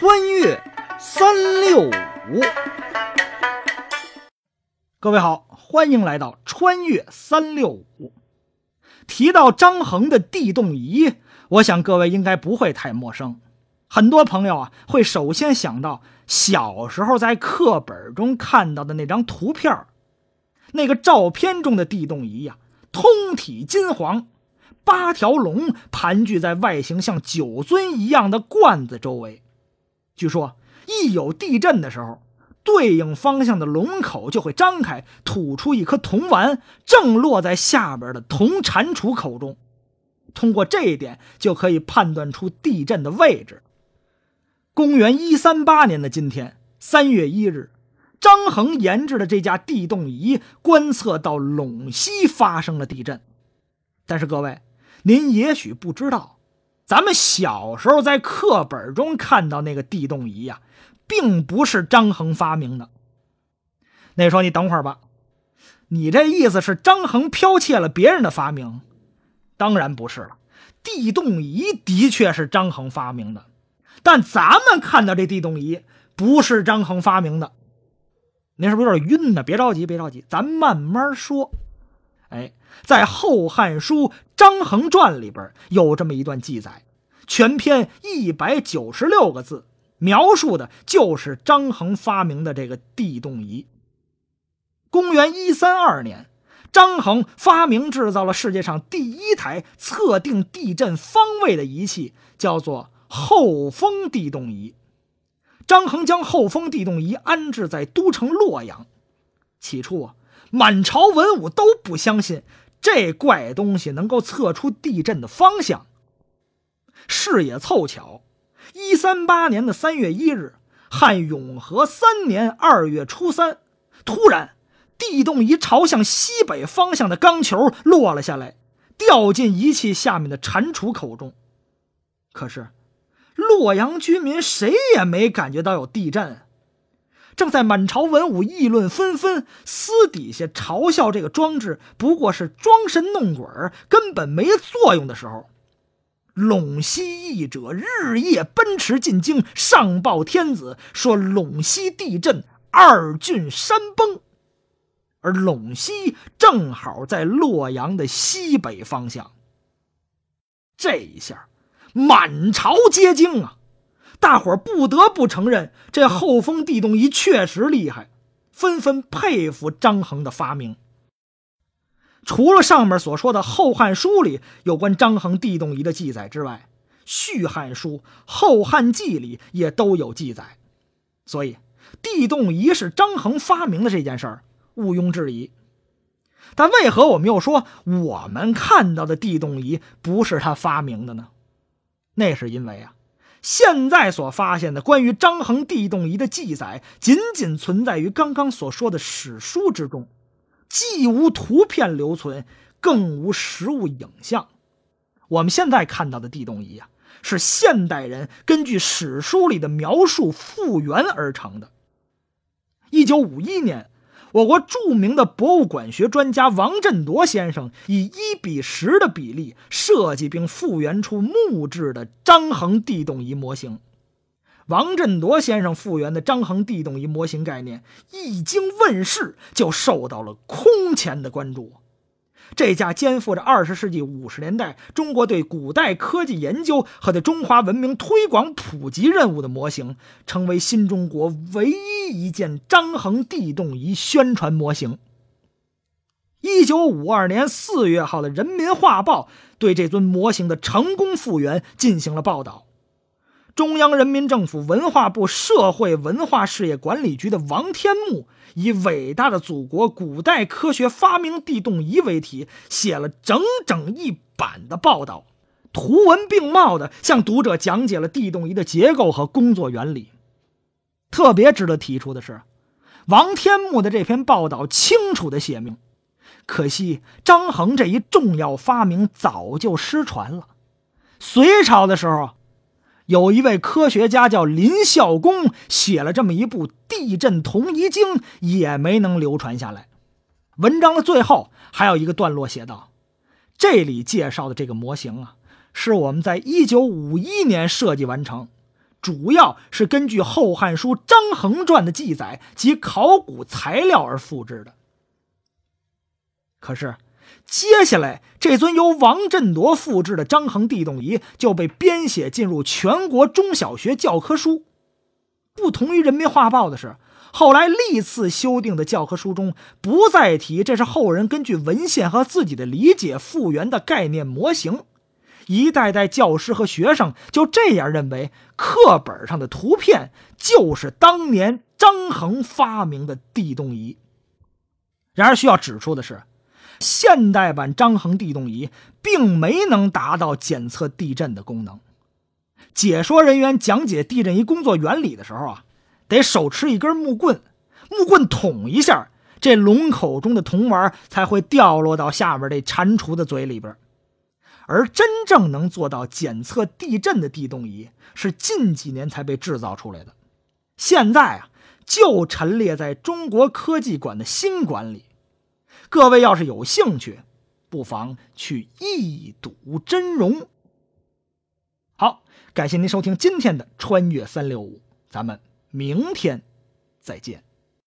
穿越三六五，各位好，欢迎来到穿越三六五。提到张衡的地动仪，我想各位应该不会太陌生。很多朋友啊，会首先想到小时候在课本中看到的那张图片那个照片中的地动仪呀，通体金黄。八条龙盘踞在外形像酒樽一样的罐子周围，据说一有地震的时候，对应方向的龙口就会张开，吐出一颗铜丸，正落在下边的铜蟾蜍口中。通过这一点，就可以判断出地震的位置。公元一三八年的今天，三月一日，张衡研制的这架地动仪观测到陇西发生了地震，但是各位。您也许不知道，咱们小时候在课本中看到那个地动仪呀，并不是张衡发明的。那说你等会儿吧，你这意思是张衡剽窃了别人的发明？当然不是了，地动仪的确是张衡发明的，但咱们看到这地动仪不是张衡发明的。您是不是有点晕呢？别着急，别着急，咱慢慢说。哎，在《后汉书·张衡传》里边有这么一段记载，全篇一百九十六个字，描述的就是张衡发明的这个地动仪。公元一三二年，张衡发明制造了世界上第一台测定地震方位的仪器，叫做后风地动仪。张衡将后风地动仪安置在都城洛阳。起初啊。满朝文武都不相信这怪东西能够测出地震的方向。是也凑巧，一三八年的三月一日，汉永和三年二月初三，突然地动仪朝向西北方向的钢球落了下来，掉进仪器下面的蟾蜍口中。可是，洛阳居民谁也没感觉到有地震。正在满朝文武议论纷纷，私底下嘲笑这个装置不过是装神弄鬼根本没作用的时候，陇西义者日夜奔驰进京，上报天子说陇西地震，二郡山崩，而陇西正好在洛阳的西北方向。这一下，满朝皆惊啊！大伙儿不得不承认，这后封地动仪确实厉害，纷纷佩服张衡的发明。除了上面所说的《后汉书》里有关张衡地动仪的记载之外，《续汉书》《后汉纪》里也都有记载。所以，地动仪是张衡发明的这件事儿毋庸置疑。但为何我们又说我们看到的地动仪不是他发明的呢？那是因为啊。现在所发现的关于张衡地动仪的记载，仅仅存在于刚刚所说的史书之中，既无图片留存，更无实物影像。我们现在看到的地动仪啊，是现代人根据史书里的描述复原而成的。一九五一年。我国著名的博物馆学专家王振铎先生以一比十的比例设计并复原出木质的张衡地动仪模型。王振铎先生复原的张衡地动仪模型概念一经问世，就受到了空前的关注。这架肩负着二十世纪五十年代中国对古代科技研究和对中华文明推广普及任务的模型，成为新中国唯一一件张衡地动仪宣传模型。一九五二年四月号的《人民画报》对这尊模型的成功复原进行了报道。中央人民政府文化部社会文化事业管理局的王天木以“伟大的祖国，古代科学发明地动仪”为题，写了整整一版的报道，图文并茂的向读者讲解了地动仪的结构和工作原理。特别值得提出的是，王天木的这篇报道清楚的写明，可惜张衡这一重要发明早就失传了。隋朝的时候。有一位科学家叫林孝公，写了这么一部《地震同仪经》，也没能流传下来。文章的最后还有一个段落写道：“这里介绍的这个模型啊，是我们在一九五一年设计完成，主要是根据《后汉书·张衡传》的记载及考古材料而复制的。可是，接下来这尊由王振铎复制的张衡地动仪就被编写进入全国中小学教科书。不同于《人民画报》的是，后来历次修订的教科书中不再提这是后人根据文献和自己的理解复原的概念模型。一代代教师和学生就这样认为，课本上的图片就是当年张衡发明的地动仪。然而，需要指出的是，现代版张衡地动仪并没能达到检测地震的功能。解说人员讲解地震仪工作原理的时候啊，得手持一根木棍，木棍捅一下，这龙口中的铜丸才会掉落到下面这蟾蜍的嘴里边。而真正能做到检测地震的地动仪，是近几年才被制造出来的。现在啊，就陈列在中国科技馆的新馆里。各位要是有兴趣，不妨去一睹真容。好，感谢您收听今天的《穿越三六五》，咱们明天再见。